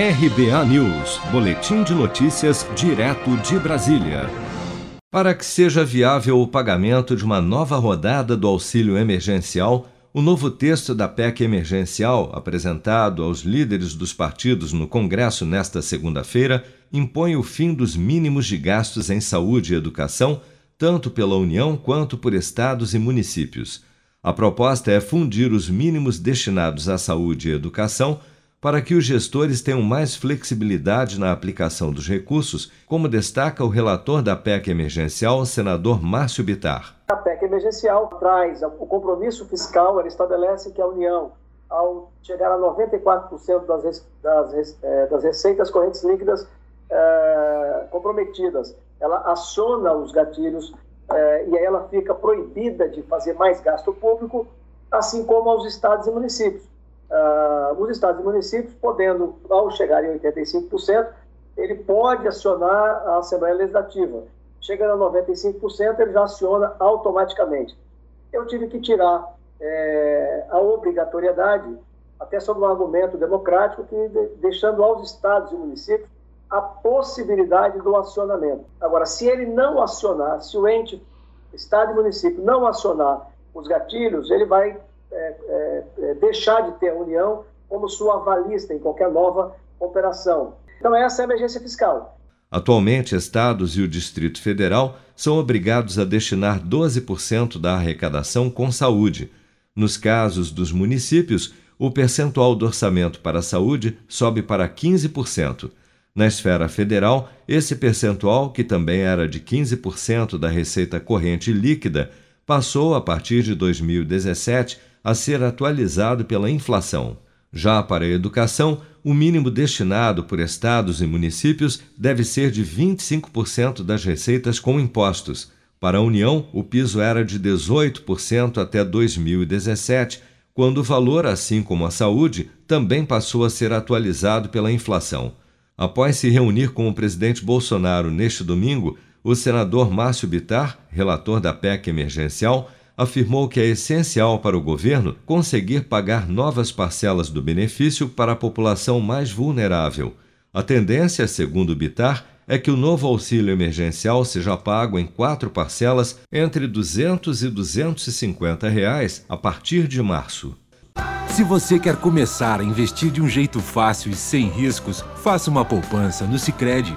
RBA News, Boletim de Notícias, direto de Brasília. Para que seja viável o pagamento de uma nova rodada do auxílio emergencial, o novo texto da PEC emergencial, apresentado aos líderes dos partidos no Congresso nesta segunda-feira, impõe o fim dos mínimos de gastos em saúde e educação, tanto pela União quanto por estados e municípios. A proposta é fundir os mínimos destinados à saúde e educação para que os gestores tenham mais flexibilidade na aplicação dos recursos, como destaca o relator da PEC emergencial, senador Márcio Bitar. A PEC emergencial traz o compromisso fiscal, ela estabelece que a União, ao chegar a 94% das, das, é, das receitas correntes líquidas é, comprometidas, ela aciona os gatilhos é, e aí ela fica proibida de fazer mais gasto público, assim como aos estados e municípios uh, os estados e municípios, podendo, ao chegar em 85%, ele pode acionar a Assembleia Legislativa. Chegando a 95%, ele já aciona automaticamente. Eu tive que tirar é, a obrigatoriedade, até sob um argumento democrático, que de, deixando aos estados e municípios a possibilidade do acionamento. Agora, se ele não acionar, se o ente, estado e município não acionar os gatilhos, ele vai é, é, é, deixar de ter a União como sua avalista em qualquer nova operação. Então, essa é a emergência fiscal. Atualmente, estados e o Distrito Federal são obrigados a destinar 12% da arrecadação com saúde. Nos casos dos municípios, o percentual do orçamento para a saúde sobe para 15%. Na esfera federal, esse percentual, que também era de 15% da receita corrente líquida, passou, a partir de 2017, a ser atualizado pela inflação. Já para a educação, o mínimo destinado por estados e municípios deve ser de 25% das receitas com impostos. Para a União, o piso era de 18% até 2017, quando o valor, assim como a saúde, também passou a ser atualizado pela inflação. Após se reunir com o presidente Bolsonaro neste domingo, o senador Márcio Bitar, relator da PEC emergencial, afirmou que é essencial para o governo conseguir pagar novas parcelas do benefício para a população mais vulnerável. A tendência, segundo Bitar, é que o novo auxílio emergencial seja pago em quatro parcelas entre R$ 200 e 250 reais a partir de março. Se você quer começar a investir de um jeito fácil e sem riscos, faça uma poupança no Sicredi.